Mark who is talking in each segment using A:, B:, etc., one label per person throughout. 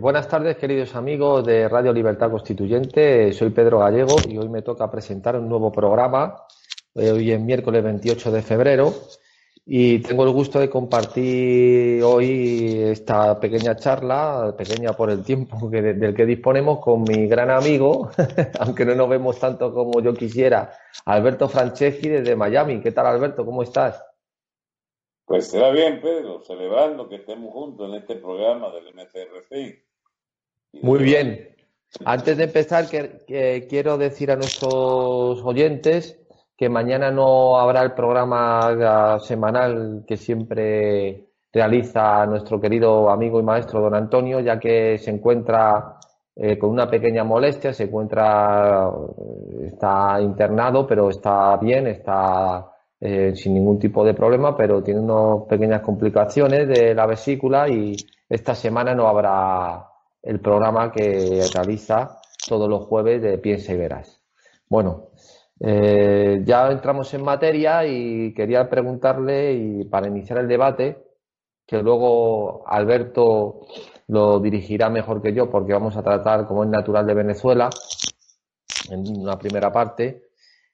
A: Buenas tardes, queridos amigos de Radio Libertad Constituyente. Soy Pedro Gallego y hoy me toca presentar un nuevo programa. Eh, hoy es miércoles 28 de febrero y tengo el gusto de compartir hoy esta pequeña charla, pequeña por el tiempo que, del que disponemos, con mi gran amigo, aunque no nos vemos tanto como yo quisiera, Alberto Franceschi desde Miami. ¿Qué tal, Alberto? ¿Cómo estás?
B: Pues será bien, Pedro, celebrando que estemos juntos en este programa del MCRC.
A: Muy bien. Antes de empezar, que, quiero decir a nuestros oyentes que mañana no habrá el programa semanal que siempre realiza nuestro querido amigo y maestro don Antonio, ya que se encuentra eh, con una pequeña molestia, se encuentra, está internado, pero está bien, está eh, sin ningún tipo de problema, pero tiene unas pequeñas complicaciones de la vesícula y esta semana no habrá el programa que realiza todos los jueves de Piensa y Verás. Bueno, eh, ya entramos en materia y quería preguntarle, y para iniciar el debate, que luego Alberto lo dirigirá mejor que yo, porque vamos a tratar, como es natural, de Venezuela en una primera parte,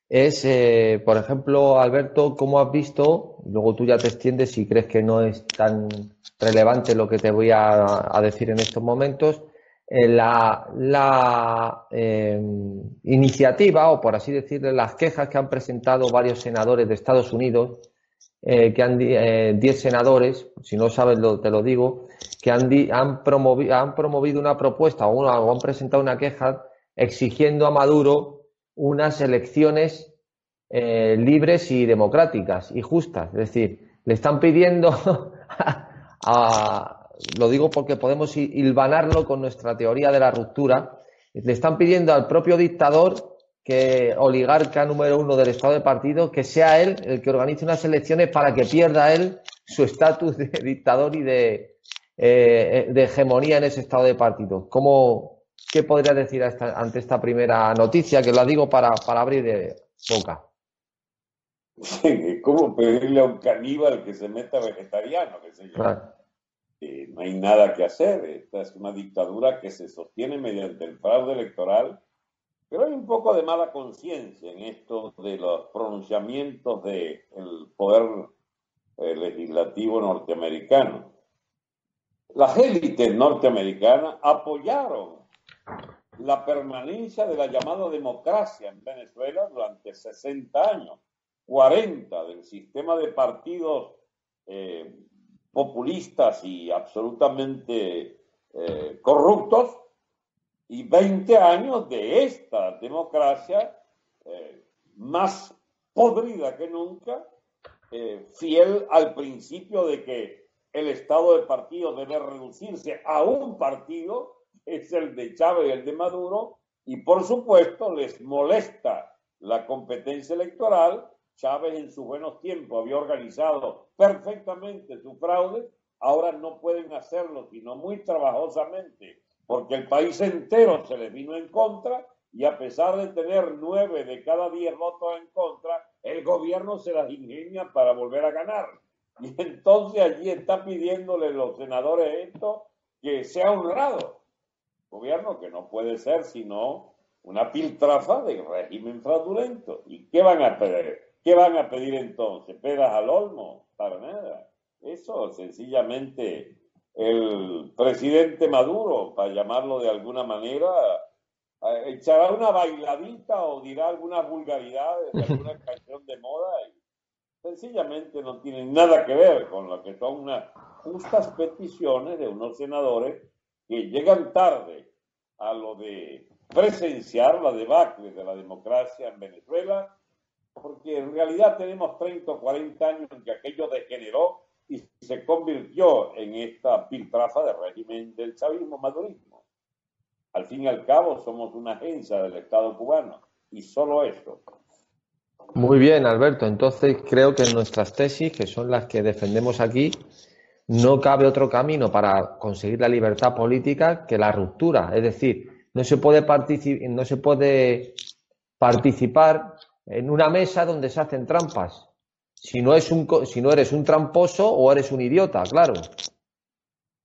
A: es, eh, por ejemplo, Alberto, ¿cómo has visto? Luego tú ya te extiendes si crees que no es tan relevante lo que te voy a, decir en estos momentos. Eh, la, la eh, iniciativa, o por así decirlo, las quejas que han presentado varios senadores de Estados Unidos, que han 10 senadores, si no sabes lo, te lo digo, que han, han, promovido, han promovido una propuesta o, o han presentado una queja exigiendo a Maduro unas elecciones eh, libres y democráticas y justas. Es decir, le están pidiendo a, lo digo porque podemos hilvanarlo con nuestra teoría de la ruptura, le están pidiendo al propio dictador que oligarca número uno del Estado de partido, que sea él el que organice unas elecciones para que pierda él su estatus de dictador y de, eh, de hegemonía en ese Estado de partido. ¿Cómo, ¿Qué podría decir ante esta primera noticia? Que la digo para, abrir de boca.
B: Sí, ¿Cómo pedirle a un caníbal que se meta vegetariano? Eh, no hay nada que hacer. Esta es una dictadura que se sostiene mediante el fraude electoral, pero hay un poco de mala conciencia en esto de los pronunciamientos del poder eh, legislativo norteamericano. Las élites norteamericanas apoyaron la permanencia de la llamada democracia en Venezuela durante 60 años, 40 del sistema de partidos eh, populistas y absolutamente eh, corruptos y 20 años de esta democracia eh, más podrida que nunca, fiel al principio de que el estado de partido debe reducirse a un partido es el de Chávez y el de Maduro, y por supuesto les molesta la competencia electoral. Chávez en sus buenos tiempos había organizado perfectamente su fraude, ahora no pueden hacerlo sino muy trabajosamente, porque el país entero se les vino en contra y a pesar de tener nueve de cada diez votos en contra, el gobierno se las ingenia para volver a ganar. Y entonces allí está pidiéndole los senadores esto que sea honrado gobierno, que no puede ser sino una piltrafa de régimen fraudulento. ¿Y qué van a pedir? ¿Qué van a pedir entonces? ¿Pedas al olmo? Para nada. Eso sencillamente el presidente Maduro, para llamarlo de alguna manera, echará una bailadita o dirá algunas vulgaridades de alguna canción de moda y sencillamente no tiene nada que ver con lo que son unas justas peticiones de unos senadores que llegan tarde a lo de presenciar la debacle de la democracia en Venezuela, porque en realidad tenemos 30 o 40 años en que aquello degeneró y se convirtió en esta piltrafa de régimen del chavismo madurismo. Al fin y al cabo somos una agencia del Estado cubano y solo eso.
A: Muy bien, Alberto. Entonces creo que en nuestras tesis, que son las que defendemos aquí, no cabe otro camino para conseguir la libertad política que la ruptura. Es decir, no se puede, no se puede participar en una mesa donde se hacen trampas. Si no, es un, si no eres un tramposo o eres un idiota, claro.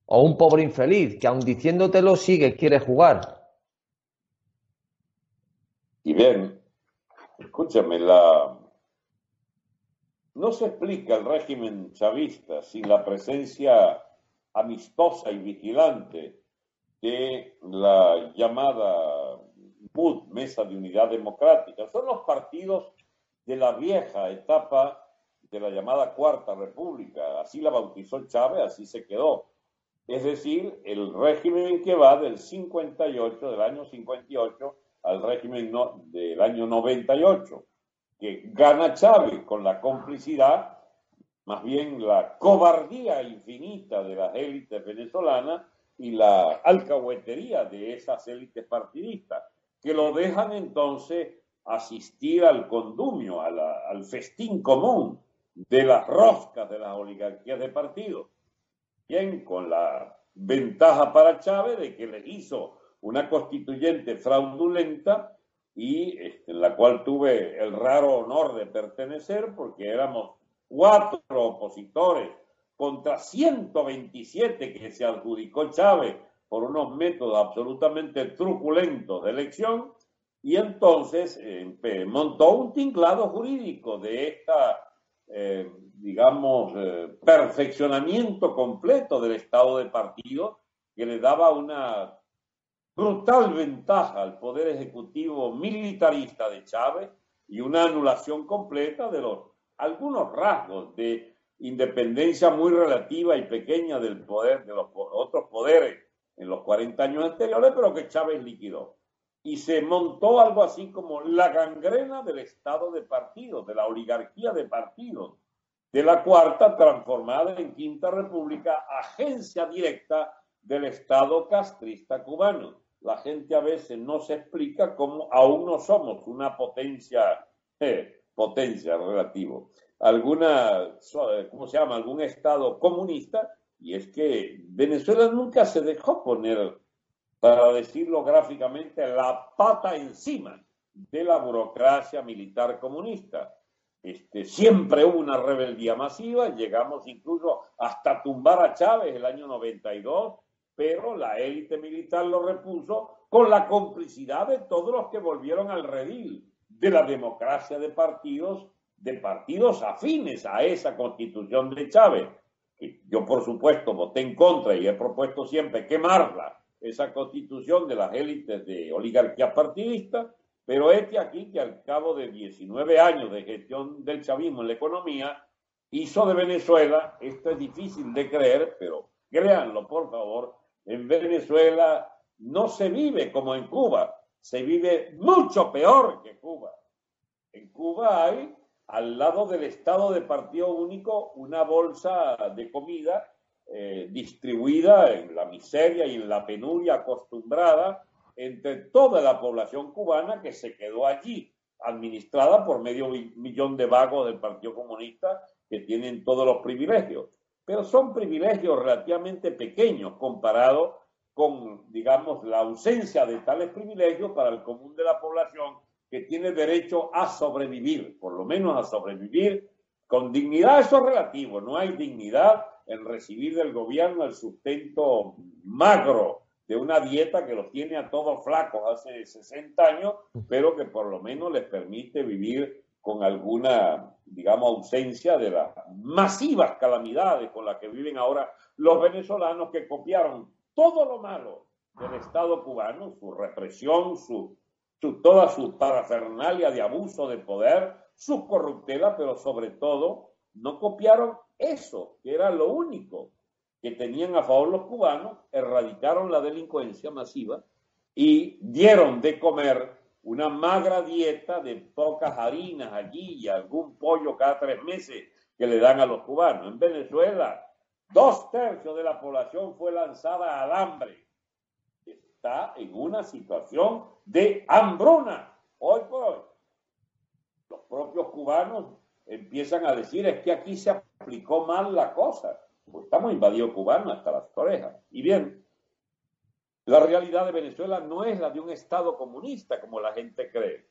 A: O un pobre infeliz que aun diciéndotelo sigue, quiere jugar.
B: Y bien, escúchame, la... no se explica el régimen chavista sin la presencia amistosa y vigilante de la llamada MUD, Mesa de Unidad Democrática. Son los partidos de la vieja etapa de la llamada Cuarta República. Así la bautizó Chávez, así se quedó. Es decir, el régimen que va del 58, del año 58, al régimen del año 98, que gana Chávez con la complicidad, más bien la cobardía infinita de las élites venezolanas y la alcahuetería de esas élites partidistas, que lo dejan entonces asistir al condumio, al festín común de las roscas de las oligarquías de partido. Bien, con la ventaja para Chávez de que le hizo una constituyente fraudulenta y este, en la cual tuve el raro honor de pertenecer porque éramos cuatro opositores contra 127 que se adjudicó Chávez por unos métodos absolutamente truculentos de elección y entonces eh, montó un tinglado jurídico de esta eh, digamos, eh, perfeccionamiento completo del Estado de partido que le daba una brutal ventaja al Poder Ejecutivo militarista de Chávez y una anulación completa de los algunos rasgos de independencia muy relativa y pequeña del poder de los otros poderes en los 40 años anteriores, pero que Chávez liquidó y se montó algo así como la gangrena del Estado de partidos, de la oligarquía de partidos, de la cuarta transformada en Quinta República, agencia directa del Estado castrista cubano. La gente a veces no se explica cómo aún no somos una potencia, eh, potencia relativo, alguna, ¿cómo se llama? Algún Estado comunista, y es que Venezuela nunca se dejó poner para decirlo gráficamente, la pata encima de la burocracia militar comunista. Este, siempre hubo una rebeldía masiva, llegamos incluso hasta tumbar a Chávez el año 92, pero la élite militar lo repuso con la complicidad de todos los que volvieron al redil de la democracia de partidos, de partidos afines a esa constitución de Chávez. Que yo, por supuesto, voté en contra y he propuesto siempre quemarla esa constitución de las élites de oligarquía partidista, pero este aquí que al cabo de 19 años de gestión del chavismo en la economía, hizo de Venezuela, esto es difícil de creer, pero créanlo por favor, en Venezuela no se vive como en Cuba, se vive mucho peor que Cuba. En Cuba hay, al lado del Estado de Partido Único, una bolsa de comida eh, distribuida en la miseria y en la penuria acostumbrada entre toda la población cubana que se quedó allí, administrada por medio millón de vagos del Partido Comunista que tienen todos los privilegios. Pero son privilegios relativamente pequeños comparados con, digamos, la ausencia de tales privilegios para el común de la población que tiene derecho a sobrevivir, por lo menos a sobrevivir con dignidad. Eso es relativo, no hay dignidad en recibir del gobierno el sustento magro de una dieta que los tiene a todos flacos hace 60 años, pero que por lo menos les permite vivir con alguna, digamos, ausencia de las masivas calamidades con las que viven ahora los venezolanos que copiaron todo lo malo del Estado cubano, su represión, su, toda su parafernalia de abuso de poder, su corruptela, pero sobre todo no copiaron eso, que era lo único que tenían a favor los cubanos, erradicaron la delincuencia masiva y dieron de comer una magra dieta de pocas harinas allí y algún pollo cada tres meses que le dan a los cubanos. En Venezuela, dos tercios de la población fue lanzada al hambre. Está en una situación de hambruna hoy por hoy. Los propios cubanos empiezan a decir es que aquí se aplicó mal la cosa. Pues estamos invadidos cubanos hasta las orejas. Y bien, la realidad de Venezuela no es la de un Estado comunista, como la gente cree.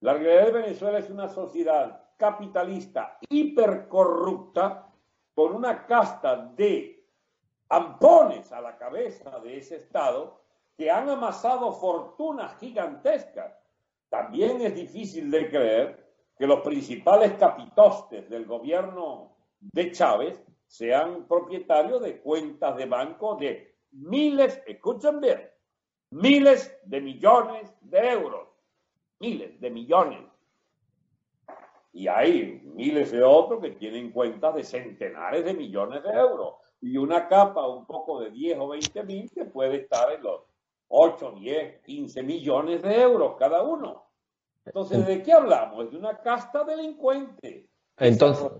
B: La realidad de Venezuela es una sociedad capitalista hipercorrupta con una casta de ampones a la cabeza de ese Estado que han amasado fortunas gigantescas. También es difícil de creer que los principales capitostes del gobierno de Chávez sean propietarios de cuentas de banco de miles, escuchen bien, miles de millones de euros, miles de millones. Y hay miles de otros que tienen cuentas de centenares de millones de euros. Y una capa un poco de 10 o 20 mil que puede estar en los 8, 10, 15 millones de euros cada uno. Entonces, ¿de qué hablamos? De una casta delincuente.
A: Entonces,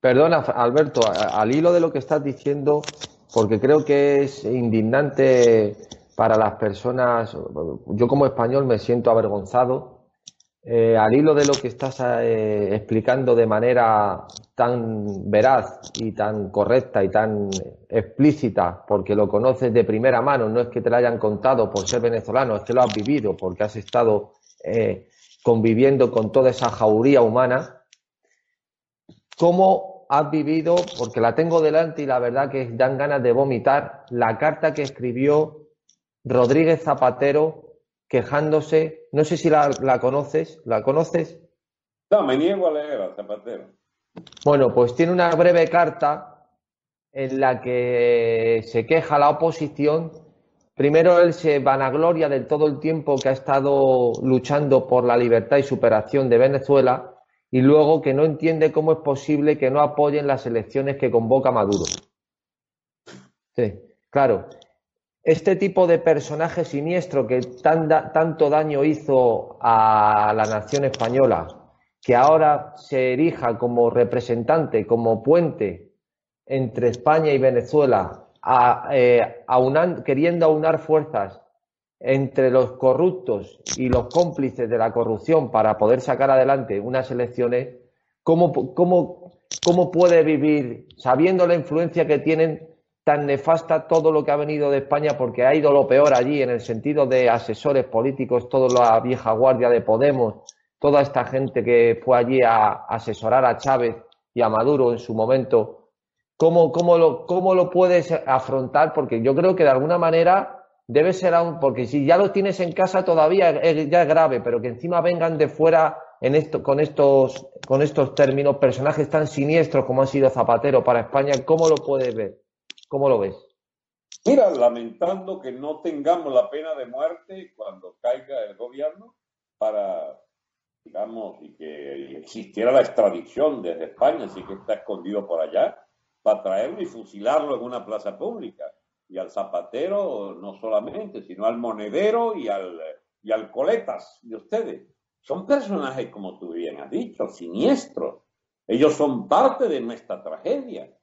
A: perdona, Alberto, al hilo de lo que estás diciendo, porque creo que es indignante para las personas. Yo como español me siento avergonzado. Eh, al hilo de lo que estás eh, explicando de manera tan veraz y tan correcta y tan explícita, porque lo conoces de primera mano, no es que te lo hayan contado por ser venezolano, es que lo has vivido, porque has estado eh, conviviendo con toda esa jauría humana, ¿cómo has vivido, porque la tengo delante y la verdad que dan ganas de vomitar, la carta que escribió Rodríguez Zapatero quejándose, no sé si la, conoces, ¿la conoces?
B: No, me niego a leer a Zapatero.
A: Bueno, pues tiene una breve carta en la que se queja la oposición. Primero él se vanagloria del todo el tiempo que ha estado luchando por la libertad y superación de Venezuela y luego que no entiende cómo es posible que no apoyen las elecciones que convoca Maduro. Sí, claro. Este tipo de personaje siniestro que tanto daño hizo a la nación española, que ahora se erija como representante, como puente entre España y Venezuela, eh, queriendo aunar fuerzas entre los corruptos y los cómplices de la corrupción para poder sacar adelante unas elecciones, ¿cómo, cómo puede vivir sabiendo la influencia que tienen tan nefasta todo lo que ha venido de España porque ha ido lo peor allí en el sentido de asesores políticos, toda la vieja guardia de Podemos, toda esta gente que fue allí a asesorar a Chávez y a Maduro en su momento? ¿Cómo, cómo, lo, cómo lo puedes afrontar? Porque yo creo que de alguna manera debe ser aún, porque si ya lo tienes en casa todavía ya es grave, pero que encima vengan de fuera en esto, con, estos, con estos términos, personajes tan siniestros como ha sido Zapatero para España, ¿cómo lo puedes ver? ¿Cómo lo ves?
B: Mira, lamentando que no tengamos la pena de muerte cuando caiga el gobierno para, digamos, y que existiera la extradición desde España, así que está escondido por allá, para traerlo y fusilarlo en una plaza pública y al zapatero no solamente, sino al monedero y al, y al coletas de ustedes. Son personajes, como tú bien has dicho, siniestros. Ellos son parte de nuestra tragedia.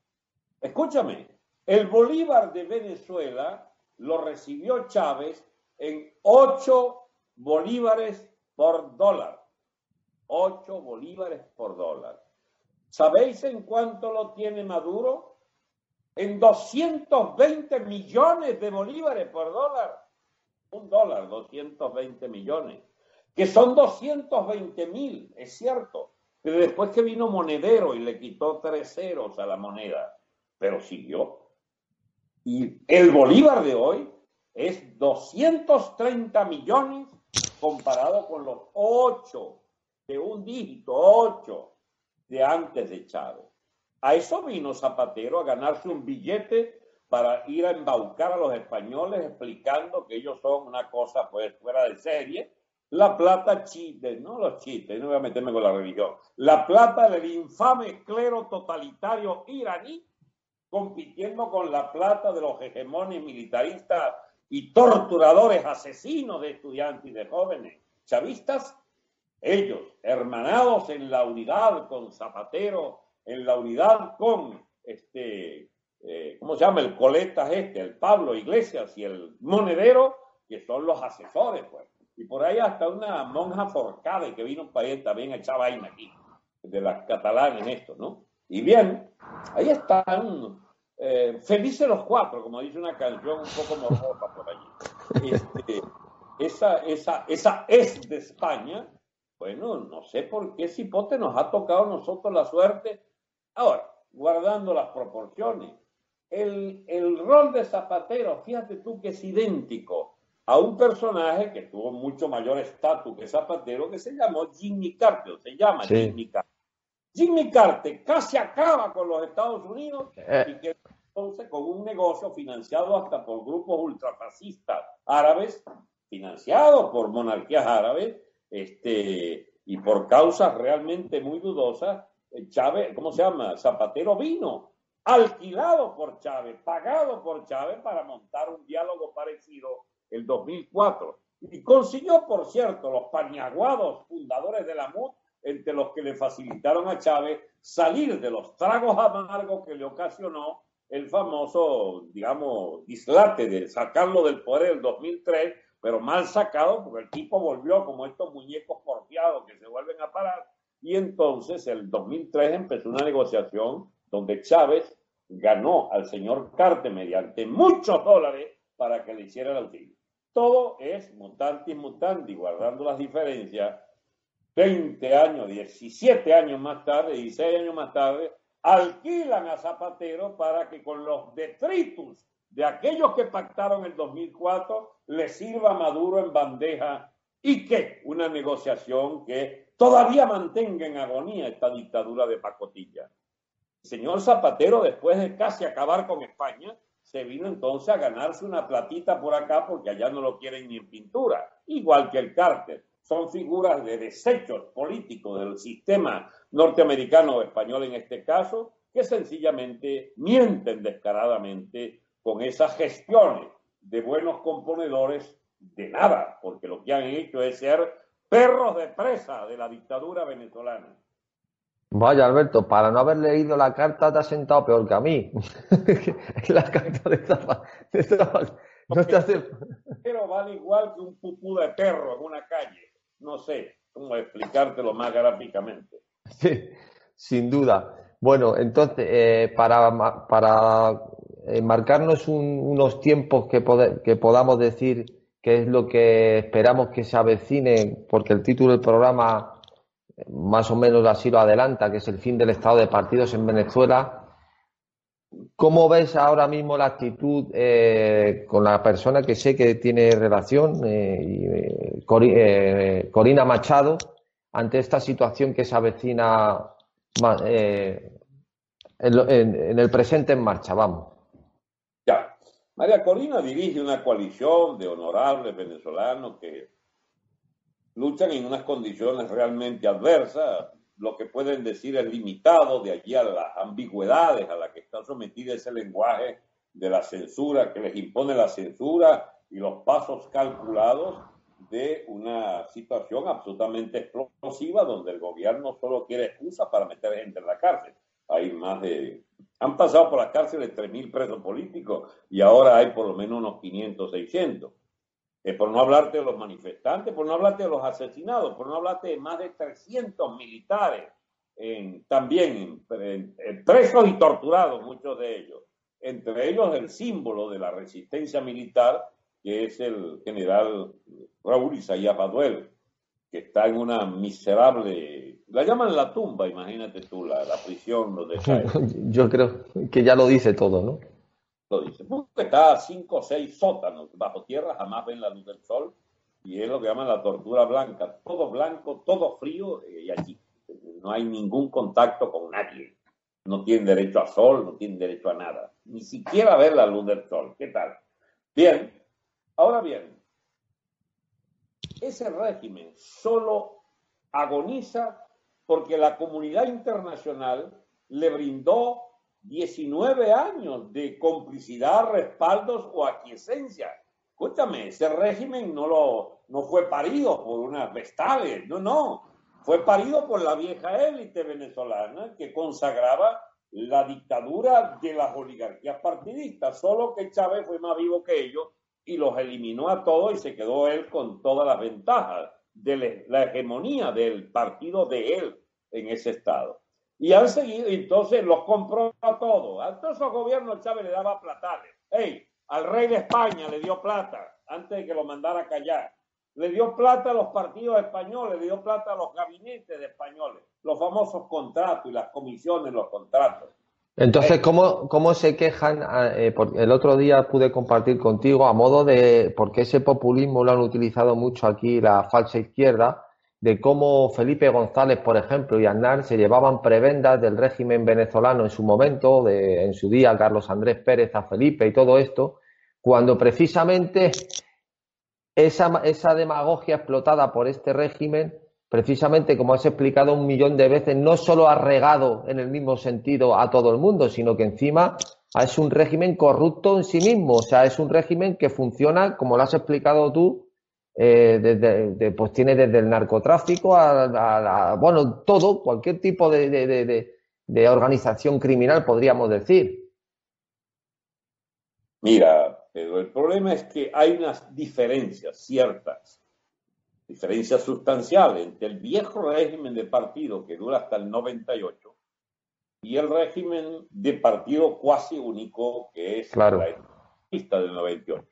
B: Escúchame, el Bolívar de Venezuela lo recibió Chávez en 8 bolívares por dólar. 8 bolívares por dólar. ¿Sabéis en cuánto lo tiene Maduro? en 220 millones de bolívares por dólar. Un dólar, 220 millones. Que son 220 mil, es cierto. Pero después que vino Monedero y le quitó tres ceros a la moneda, pero siguió. Y el bolívar de hoy es 230 millones comparado con los 8 de un dígito, 8 de antes de Chávez. A eso vino Zapatero a ganarse un billete para ir a embaucar a los españoles explicando que ellos son una cosa pues fuera de serie. La plata chiste, no los chistes, no voy a meterme con la religión. La plata del infame clero totalitario iraní compitiendo con la plata de los hegemones militaristas y torturadores asesinos de estudiantes y de jóvenes chavistas, ellos, hermanados en la unidad con Zapatero, en la unidad con este, eh, ¿cómo se llama? El coletas este, el Pablo Iglesias y el monedero, que son los asesores, pues. Y por ahí hasta una monja forcada que vino un país también echaba vaina aquí, de las catalanas esto, ¿no? Y bien, ahí están eh, felices los cuatro, como dice una canción un poco morbosa por allí. Este, esa, esa, esa es de España. Bueno, no sé por qué Cipote nos ha tocado a nosotros la suerte. Ahora, guardando las proporciones, el, el rol de Zapatero, fíjate tú que es idéntico a un personaje que tuvo mucho mayor estatus que Zapatero, que se llamó Jimmy Carter, se llama Jimmy Carter. Jimmy Carter casi acaba con los Estados Unidos eh. y que entonces con un negocio financiado hasta por grupos ultrafascistas árabes, financiados por monarquías árabes, este, y por causas realmente muy dudosas, eh, Chávez, ¿cómo se llama? Zapatero vino, alquilado por Chávez, pagado por Chávez para montar un diálogo parecido el 2004. Y consiguió, por cierto, los pañaguados fundadores de la MUD entre los que le facilitaron a Chávez salir de los tragos amargos que le ocasionó el famoso, digamos, dislate de sacarlo del poder en 2003, pero mal sacado porque el tipo volvió como estos muñecos porfiados que se vuelven a parar. Y entonces, el 2003 empezó una negociación donde Chávez ganó al señor Carter mediante muchos dólares para que le hiciera el auxilio. Todo es mutanti mutanti, guardando las diferencias 20 años, 17 años más tarde, 16 años más tarde, alquilan a Zapatero para que con los detritus de aquellos que pactaron el 2004 le sirva a Maduro en bandeja y que una negociación que todavía mantenga en agonía esta dictadura de pacotilla. El señor Zapatero, después de casi acabar con España, se vino entonces a ganarse una platita por acá porque allá no lo quieren ni en pintura, igual que el cártel son figuras de desechos políticos del sistema norteamericano o español en este caso, que sencillamente mienten descaradamente con esas gestiones de buenos componedores de nada, porque lo que han hecho es ser perros de presa de la dictadura venezolana.
A: Vaya, Alberto, para no haber leído la carta te has sentado peor que a mí. la carta de
B: Zapatero. No te hace... Pero vale igual que un pupú de perro en una calle no sé cómo explicártelo más gráficamente.
A: Sí, sin duda. Bueno, entonces, eh, para, para eh, marcarnos unos tiempos que, que podamos decir qué es lo que esperamos que se avecine, porque el título del programa eh, más o menos así lo adelanta, que es el fin del estado de partidos en Venezuela. ¿Cómo ves ahora mismo la actitud eh, con la persona que sé que tiene relación, eh, eh, Corina Machado, ante esta situación que se avecina en, el presente en marcha? Vamos.
B: Ya. María Corina dirige una coalición de honorables venezolanos que luchan en unas condiciones realmente adversas lo que pueden decir es limitado, de allí a las ambigüedades a las que está sometido ese lenguaje de la censura, que les impone la censura y los pasos calculados de una situación absolutamente explosiva donde el gobierno solo quiere excusa para meter gente en la cárcel. Hay más de... Han pasado por las cárceles 3.000 presos políticos y ahora hay por lo menos unos 500, 600. Eh, por no hablarte de los manifestantes, por no hablarte de los asesinados, por no hablarte de más de 300 militares, también presos y torturados, muchos de ellos. Entre ellos el símbolo de la resistencia militar, que es el general Raúl Isaías Baduel, que está en una miserable, la llaman la tumba, imagínate tú, la, la prisión,
A: donde Yo creo que ya lo dice todo, ¿no?
B: Lo dice, porque está a cinco o seis sótanos bajo tierra, jamás ven la luz del sol, y es lo que llaman la tortura blanca, todo blanco, todo frío, eh, y allí no hay ningún contacto con nadie. No tienen derecho a sol, no tienen derecho a nada, ni siquiera ver la luz del sol. ¿Qué tal? Bien, ahora bien, ese régimen solo agoniza porque la comunidad internacional le brindó 19 años de complicidad, respaldos o aquiescencia. Escúchame, ese régimen no, lo, no fue parido por unas vestales, no, no. Fue parido por la vieja élite venezolana que consagraba la dictadura de las oligarquías partidistas, solo que Chávez fue más vivo que ellos y los eliminó a todos y se quedó él con todas las ventajas de la hegemonía del partido de él en ese estado. Y han seguido, entonces los compró a todos. A todos esos gobiernos Chávez le daba platales. Hey, al rey de España le dio plata antes de que lo mandara a callar. Le dio plata a los partidos españoles, le dio plata a los gabinetes de españoles, los famosos contratos y las comisiones, los contratos.
A: Entonces, ¿cómo, cómo se quejan? Ah, eh, el otro día pude compartir contigo a modo de, porque ese populismo lo han utilizado mucho aquí la falsa izquierda, de cómo Felipe González, por ejemplo, y Aznar se llevaban prebendas del régimen venezolano en su momento, de, en su día Carlos Andrés Pérez a Felipe y todo esto, cuando precisamente esa, esa demagogia explotada por este régimen precisamente como has explicado un millón de veces, no solo ha regado en el mismo sentido a todo el mundo, sino que encima es un régimen corrupto en sí mismo, o sea, es un régimen que funciona, como lo has explicado tú, eh, desde, pues tiene desde el narcotráfico a, bueno, todo, cualquier tipo de, de organización criminal, podríamos decir.
B: Mira, pero el problema es que hay unas diferencias ciertas diferencia sustancial entre el viejo régimen de partido que dura hasta el 98 y el régimen de partido cuasi único que es la lista del 98.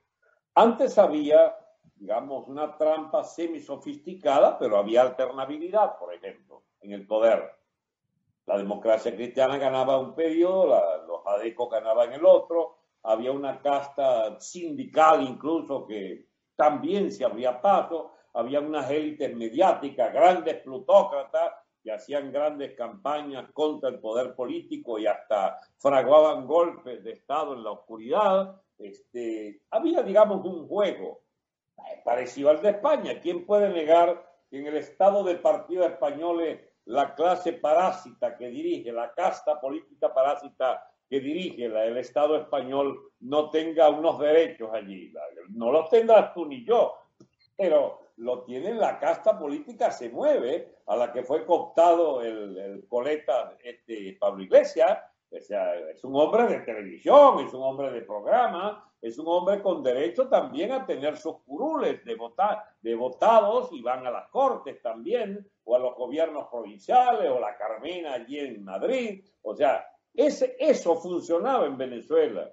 B: Antes había, digamos, una trampa semi-sofisticada, pero había alternabilidad, por ejemplo, en el poder. La democracia cristiana ganaba un periodo, los adecos ganaban el otro, había una casta sindical incluso que también se abría paso, había unas élites mediáticas, grandes plutócratas, que hacían grandes campañas contra el poder político y hasta fraguaban golpes de Estado en la oscuridad. Este, había, digamos, un juego parecido al de España. ¿Quién puede negar que en el Estado de partido españoles la clase parásita que dirige, la casta política parásita que dirige el Estado español no tenga unos derechos allí? No los tendrás tú ni yo, pero lo tiene la casta política, se mueve, a la que fue cooptado el, coleta este, Pablo Iglesias. Es un hombre de televisión, es un hombre de programa, es un hombre con derecho también a tener sus curules de, de votados y van a las cortes también, o a los gobiernos provinciales, o la Carmena allí en Madrid. O sea, ese, eso funcionaba en Venezuela.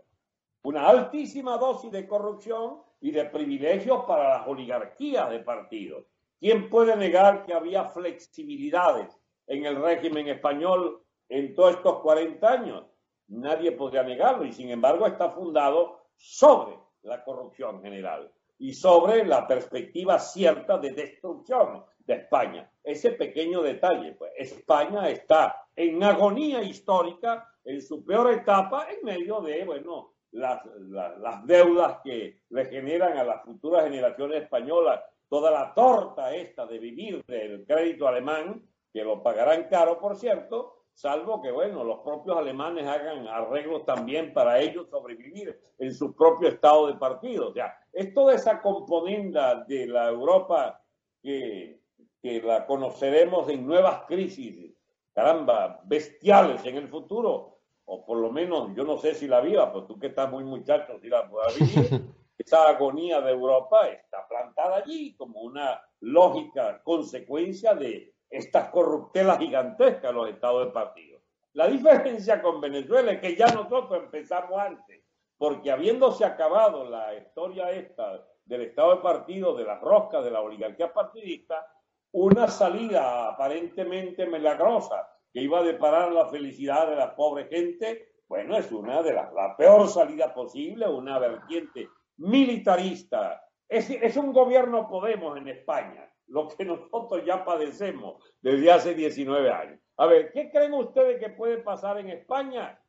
B: Una altísima dosis de corrupción y de privilegios para las oligarquías de partidos. ¿Quién puede negar que había flexibilidades en el régimen español en todos estos 40 años? Nadie podría negarlo y sin embargo está fundado sobre la corrupción general y sobre la perspectiva cierta de destrucción de España. Ese pequeño detalle, pues España está en agonía histórica, en su peor etapa, en medio de, bueno, las, las, deudas que le generan a las futuras generaciones españolas, toda la torta esta de vivir del crédito alemán, que lo pagarán caro, por cierto, salvo que, bueno, los propios alemanes hagan arreglos también para ellos sobrevivir en su propio estado de partido. O sea, es toda esa componenda de la Europa que, que la conoceremos en nuevas crisis, caramba, bestiales en el futuro, o por lo menos yo no sé si la viva, pues tú que estás muy muchacho, si la puedas vivir, esa agonía de Europa está plantada allí como una lógica consecuencia de estas corruptelas gigantescas los estados de partido. La diferencia con Venezuela es que ya nosotros empezamos antes, porque habiéndose acabado la historia esta del estado de partido, de las roscas, de la oligarquía partidista, una salida aparentemente milagrosa que iba a deparar la felicidad de la pobre gente, bueno, es una de las, la peor salida posible, una vertiente militarista. Es un gobierno Podemos en España, lo que nosotros ya padecemos desde hace 19 años. A ver, ¿qué creen ustedes que puede pasar en España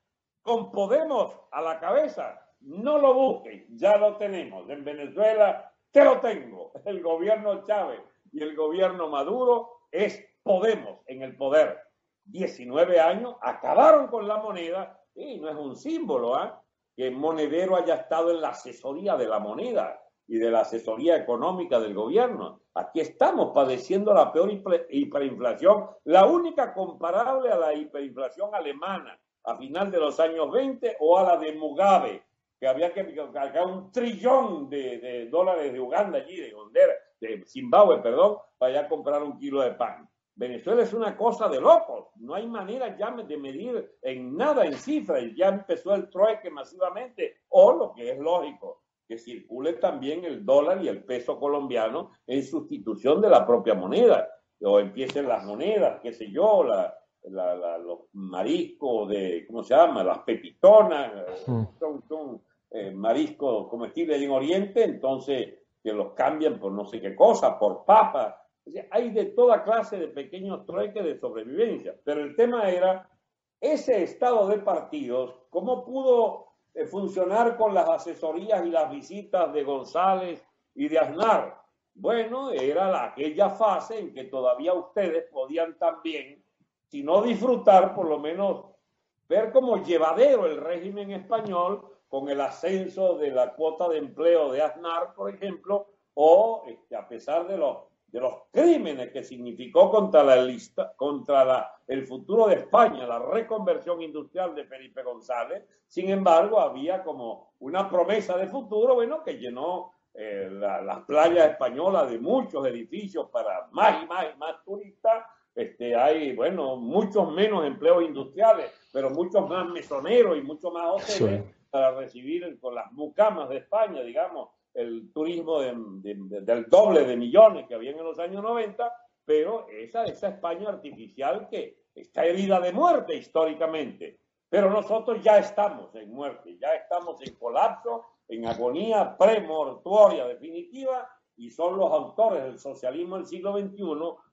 B: con Podemos a la cabeza? No lo busquen, ya lo tenemos. En Venezuela te lo tengo. El gobierno Chávez y el gobierno Maduro es Podemos en el poder. 19 años, acabaron con la moneda y no es un símbolo ¿ah? que Monedero haya estado en la asesoría de la moneda y de la asesoría económica del gobierno. Aquí estamos padeciendo la peor hiperinflación, la única comparable a la hiperinflación alemana a final de los años 20 o a la de Mugabe, que había que cargar un trillón de, dólares de Uganda allí, de, de Zimbabue, perdón, para ya comprar un kilo de pan. Venezuela es una cosa de locos, no hay manera ya de medir en nada en cifras, ya empezó el trueque masivamente, o lo que es lógico, que circule también el dólar y el peso colombiano en sustitución de la propia moneda, o empiecen las monedas, qué sé yo, la, los mariscos de, ¿cómo se llama? Las pepitonas, mm. son, son eh, mariscos comestibles en Oriente, entonces que los cambian por no sé qué cosa, por papas, hay de toda clase de pequeños trueques de sobrevivencia, pero el tema era ese estado de partidos, cómo pudo funcionar con las asesorías y las visitas de González y de Aznar. Bueno, era la, aquella fase en que todavía ustedes podían también, si no disfrutar, por lo menos ver como llevadero el régimen español con el ascenso de la cuota de empleo de Aznar, por ejemplo, o este, a pesar de los de los crímenes que significó contra la lista, contra la, el futuro de España, la reconversión industrial de Felipe González. Sin embargo, había como una promesa de futuro, bueno, que llenó eh, las playas españolas de muchos edificios para más y más y más turistas. Este, hay, bueno, muchos menos empleos industriales, pero muchos más mesoneros y muchos más hoteles para recibir con las mucamas de España, digamos, el turismo del doble de millones que había en los años 90, pero esa, esa España artificial que está herida de muerte históricamente. Pero nosotros ya estamos en muerte, ya estamos en colapso, en agonía premortuoria definitiva, y son los autores del socialismo del siglo XXI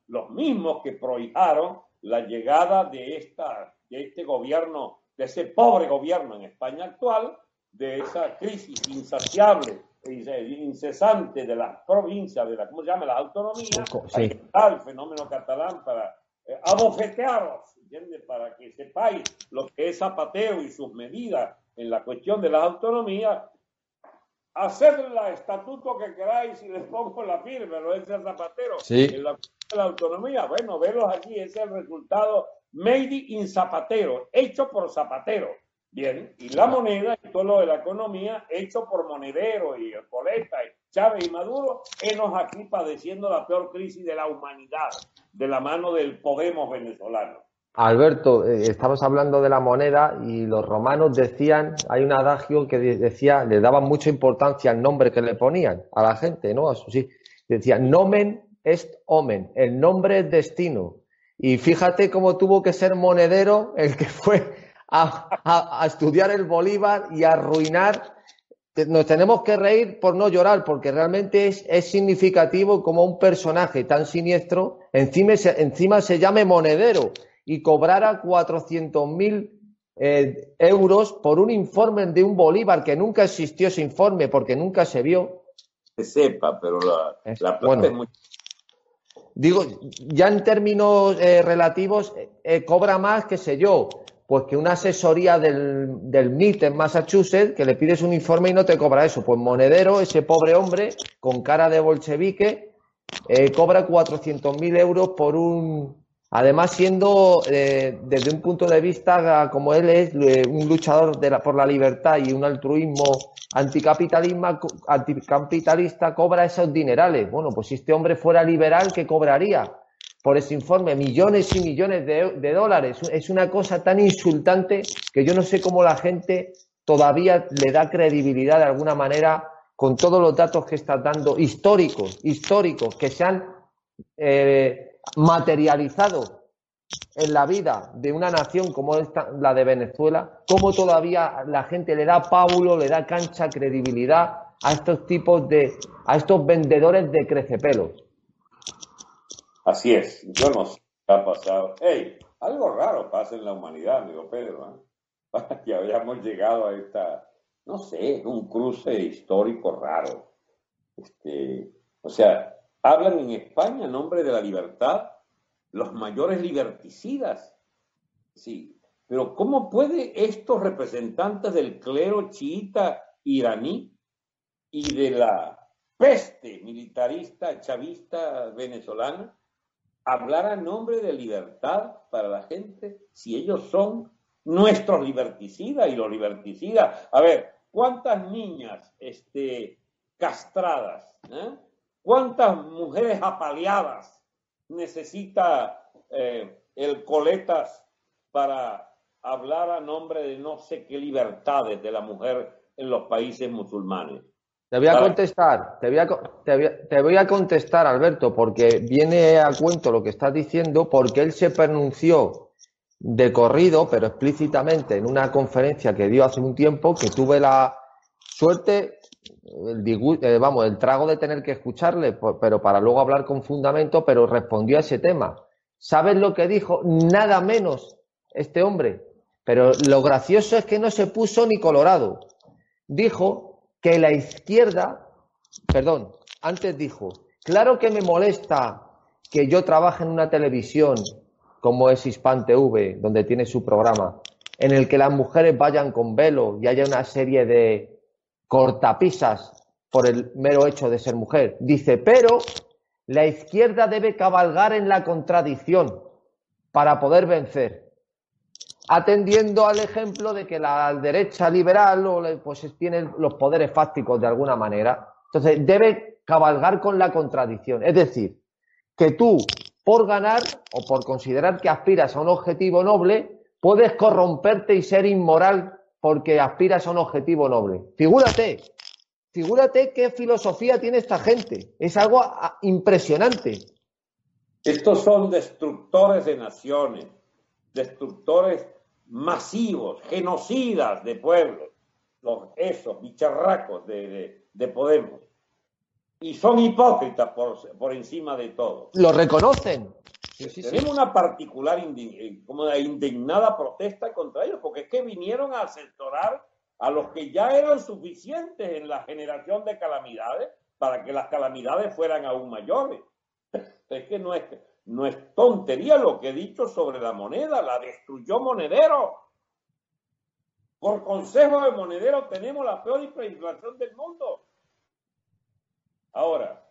B: los mismos que prohijaron la llegada de, esta, de este gobierno, de ese pobre gobierno en España actual, de esa crisis insaciable incesante de las provincias, de la, ¿cómo se llama? La autonomía, sí. el fenómeno catalán para eh, abofetearos, ¿entiendes? Para que sepáis lo que es Zapatero y sus medidas en la cuestión de la autonomía, hacer el estatuto que queráis y les pongo la firma, lo es el Zapatero, sí. en la, la autonomía, bueno, verlos aquí, es el resultado made in Zapatero, hecho por Zapatero Bien, y la moneda y todo lo de la economía hecho por Monedero y Coleta, Chávez y Maduro, enos aquí padeciendo la peor crisis de la humanidad de la mano del Podemos venezolano.
A: Alberto, eh, estamos hablando de la moneda y los romanos decían, hay un adagio que decía, le daban mucha importancia al nombre que le ponían a la gente, ¿no? Sí, decía, nomen est omen, el nombre es destino. Y fíjate cómo tuvo que ser monedero el que fue a, estudiar el Bolívar y a arruinar. Nos tenemos que reír por no llorar, porque realmente es, es significativo como un personaje tan siniestro encima se, encima se llame monedero y cobrara 400.000 eh, euros por un informe de un Bolívar que nunca existió ese informe porque nunca se vio.
B: Se sepa, pero la, la
A: plata es muy digo, ya en términos eh, relativos, eh, cobra más, qué sé yo, pues que una asesoría del, del MIT en Massachusetts, que le pides un informe y no te cobra eso. Pues Monedero, ese pobre hombre con cara de bolchevique, eh, cobra 400.000 euros por un... Además, siendo eh, desde un punto de vista, como él es eh, un luchador de la, por la libertad y un altruismo anticapitalismo, anticapitalista, cobra esos dinerales. Bueno, pues si este hombre fuera liberal, ¿qué cobraría? Por ese informe, millones y millones de, dólares. Es una cosa tan insultante que yo no sé cómo la gente todavía le da credibilidad de alguna manera con todos los datos que está dando, históricos, históricos, que se han eh, materializado en la vida de una nación como esta, la de Venezuela, cómo todavía la gente le da pábulo, le da cancha, credibilidad a estos tipos de, a estos vendedores de crecepelos.
B: Así es, yo no sé qué ha pasado. Hey, algo raro pasa en la humanidad, amigo Pedro, ¿eh? que habíamos llegado a esta, no sé, un cruce histórico raro. Este, o sea, hablan en España en nombre de la libertad los mayores liberticidas. Sí, pero ¿cómo puede estos representantes del clero chiita iraní y de la peste militarista chavista venezolana hablar a nombre de libertad para la gente si ellos son nuestros liberticidas y los liberticidas? A ver, ¿cuántas niñas este, castradas? Eh? ¿Cuántas mujeres apaleadas necesita eh, el coletas para hablar a nombre de no sé qué libertades de la mujer en los países musulmanes.
A: Te voy a contestar, te voy a, te voy a, contestar, Alberto, porque viene a cuento lo que estás diciendo, porque él se pronunció de corrido, pero explícitamente, en una conferencia que dio hace un tiempo, que tuve la suerte, el, eh, vamos, el trago de tener que escucharle, pero para luego hablar con fundamento, pero respondió a ese tema. ¿Sabes lo que dijo? Nada menos este hombre. Pero lo gracioso es que no se puso ni colorado. Dijo que la izquierda, perdón, antes dijo, claro que me molesta que yo trabaje en una televisión como es Hispan TV, donde tiene su programa, en el que las mujeres vayan con velo y haya una serie de cortapisas por el mero hecho de ser mujer. Dice, pero la izquierda debe cabalgar en la contradicción para poder vencer, atendiendo al ejemplo de que la derecha liberal pues tiene los poderes fácticos de alguna manera. Entonces, debe cabalgar con la contradicción. Es decir, que tú, por ganar o por considerar que aspiras a un objetivo noble, puedes corromperte y ser inmoral porque aspiras a un objetivo noble. Figúrate, figúrate qué filosofía tiene esta gente. Es algo impresionante.
B: Estos son destructores de naciones, destructores masivos, genocidas de pueblos, los, esos bicharracos de, Podemos. Y son hipócritas por, por encima de todo.
A: Lo reconocen.
B: Tenemos una particular eh, como indignada protesta contra ellos, porque es que vinieron a asesorar a los que ya eran suficientes en la generación de calamidades para que las calamidades fueran aún mayores. Es que no es, no es tontería lo que he dicho sobre la moneda, la destruyó Monedero. Por consejo de Monedero tenemos la peor hiperinflación del mundo. Ahora,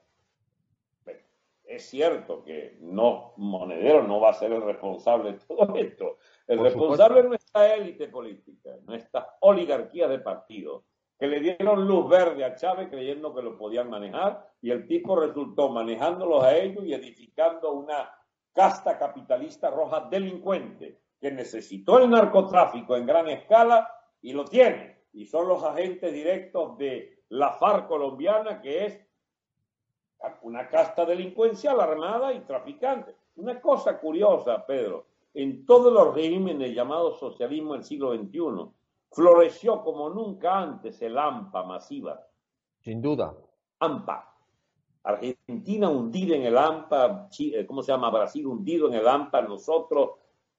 B: es cierto que no, Monedero no va a ser el responsable de todo esto. El responsable no es esta élite política, no esta oligarquía de partidos, que le dieron luz verde a Chávez creyendo que lo podían manejar y el tipo resultó manejándolos a ellos y edificando una casta capitalista roja delincuente que necesitó el narcotráfico en gran escala y lo tiene. Y son los agentes directos de la FARC colombiana, que es una casta delincuencial armada y traficante. Una cosa curiosa, Pedro, en todos los regímenes llamados socialismo del siglo XXI, floreció como nunca antes el AMPA masiva.
A: Sin duda.
B: AMPA. Argentina hundida en el AMPA, eh, ¿cómo se llama? Brasil hundido en el AMPA, nosotros,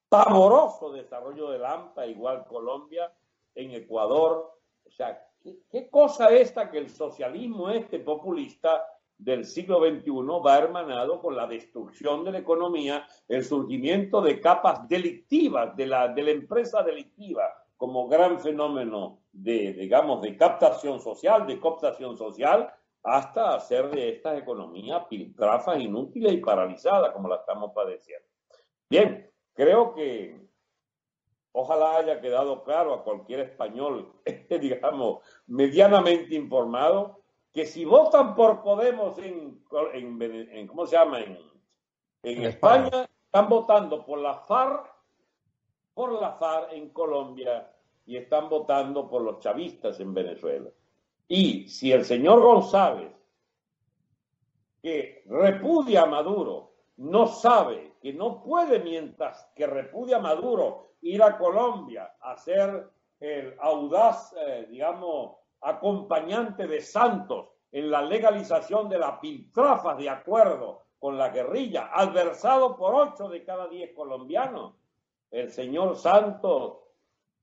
B: pavoroso desarrollo del AMPA, igual Colombia, en Ecuador. O sea, ¿qué, qué cosa esta que el socialismo este populista del siglo XXI va hermanado con la destrucción de la economía, el surgimiento de capas delictivas de la, de la empresa delictiva como gran fenómeno de, digamos, de captación social, de cooptación social, hasta hacer de estas economías piltrafas inútiles y paralizadas como la estamos padeciendo. Bien, creo que ojalá haya quedado claro a cualquier español, digamos, medianamente informado, que si votan por Podemos en, en, ¿cómo se llama? En, en España, están votando por la FARC, por la FARC en Colombia y están votando por los chavistas en Venezuela. Y si el señor González, que repudia a Maduro, no sabe que no puede, mientras que repudia a Maduro, ir a Colombia a ser el audaz, eh, digamos, acompañante de Santos en la legalización de la piltrafas de acuerdo con la guerrilla, adversado por ocho de cada diez colombianos. El señor Santos,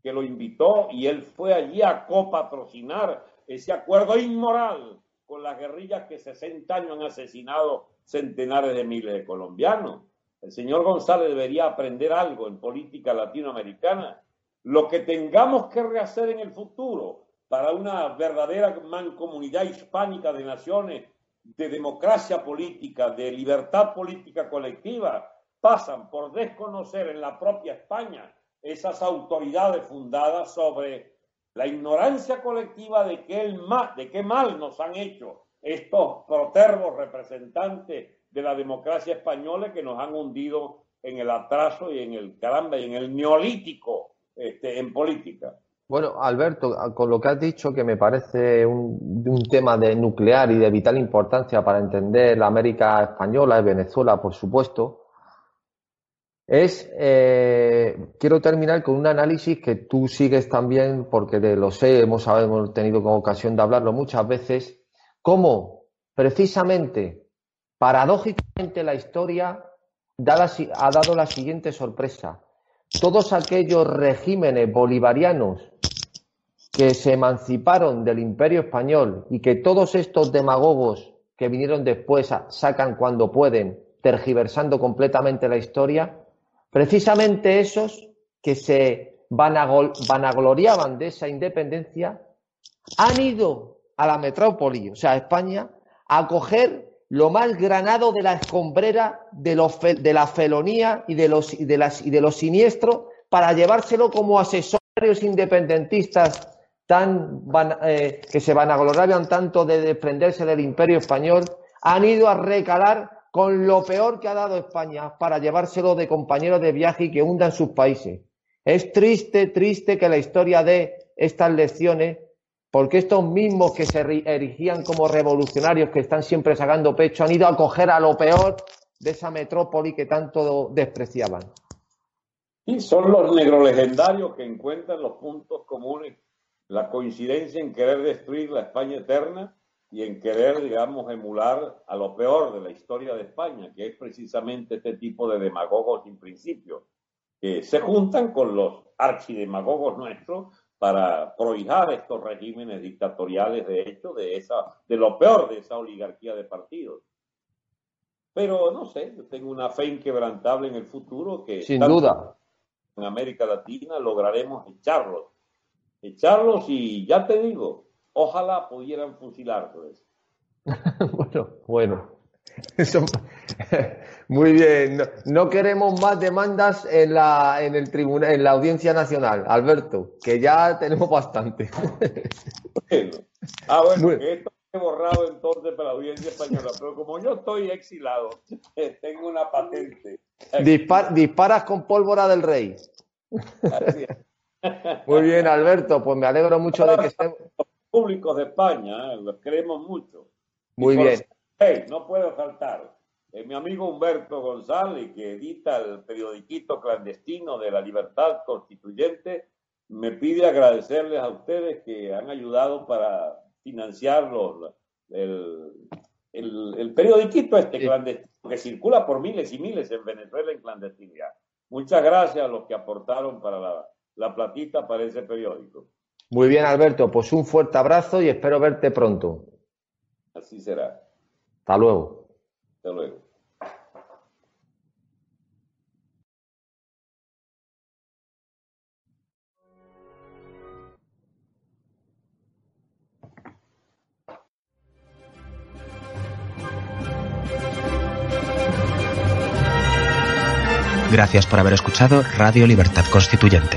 B: que lo invitó y él fue allí a copatrocinar ese acuerdo inmoral con las guerrillas que 60 años han asesinado centenares de miles de colombianos. El señor González debería aprender algo en política latinoamericana. Lo que tengamos que rehacer en el futuro para una verdadera mancomunidad hispánica de naciones, de democracia política, de libertad política colectiva, pasan por desconocer en la propia España esas autoridades fundadas sobre la ignorancia colectiva de qué, mal, nos han hecho estos protervos representantes de la democracia española que nos han hundido en el atraso y en el caramba en el neolítico este, en política.
A: Bueno, Alberto, con lo que has dicho, que me parece un, un, tema de nuclear y de vital importancia para entender la América española y Venezuela, por supuesto, es, eh, quiero terminar con un análisis que tú sigues también, porque de lo sé, hemos, tenido ocasión de hablarlo muchas veces, cómo precisamente, paradójicamente, la historia ha dado la siguiente sorpresa. Todos aquellos regímenes bolivarianos que se emanciparon del imperio español y que todos estos demagogos que vinieron después sacan cuando pueden, tergiversando completamente la historia, precisamente esos que se vanagloriaban de esa independencia han ido a la metrópoli, o sea, a España, a coger lo más granado de la escombrera de, de la felonía y de los, y de las, y de los siniestros para llevárselo como asesores independentistas tan eh, que se vanagloriaban tanto de desprenderse del imperio español, han ido a recalar con lo peor que ha dado España para llevárselo de compañeros de viaje y que hundan sus países. Es triste, triste que la historia dé estas lecciones porque estos mismos que se erigían como revolucionarios, que están siempre sacando pecho, han ido a coger a lo peor de esa metrópoli que tanto despreciaban.
B: Y son los negros legendarios que encuentran los puntos comunes, la coincidencia en querer destruir la España eterna y en querer, digamos, emular a lo peor de la historia de España, que es precisamente este tipo de demagogos sin principio, que se juntan con los archidemagogos nuestros para prohijar estos regímenes dictatoriales de hecho de esa de lo peor de esa oligarquía de partidos. Pero no sé, yo tengo una fe inquebrantable en el futuro que
A: sin duda
B: en América Latina lograremos echarlos, echarlos y ya te digo, ojalá pudieran fusilar
A: bueno, bueno. Muy bien. No, queremos más demandas en la, en el tribunal, en la Audiencia Nacional, Alberto, que ya tenemos bastante.
B: Ah, bueno, que esto he borrado entonces para la Audiencia Española, pero como yo estoy exilado, tengo una patente.
A: disparas con pólvora del rey. Muy bien, Alberto, pues me alegro mucho de que estemos.
B: Públicos de España, ¿eh? los queremos mucho.
A: Muy bien.
B: no puedo faltar eh, mi amigo Humberto González, que edita el periodiquito clandestino de la libertad constituyente, me pide agradecerles a ustedes que han ayudado para financiar el, el, periodiquito este clandestino que circula por miles y miles en Venezuela en clandestinidad. Muchas gracias a los que aportaron para la, la platita para ese periódico.
A: Muy bien, Alberto, pues un fuerte abrazo y espero verte pronto.
B: Así será.
A: Hasta luego.
B: Hasta luego.
C: Gracias por haber escuchado Radio Libertad Constituyente.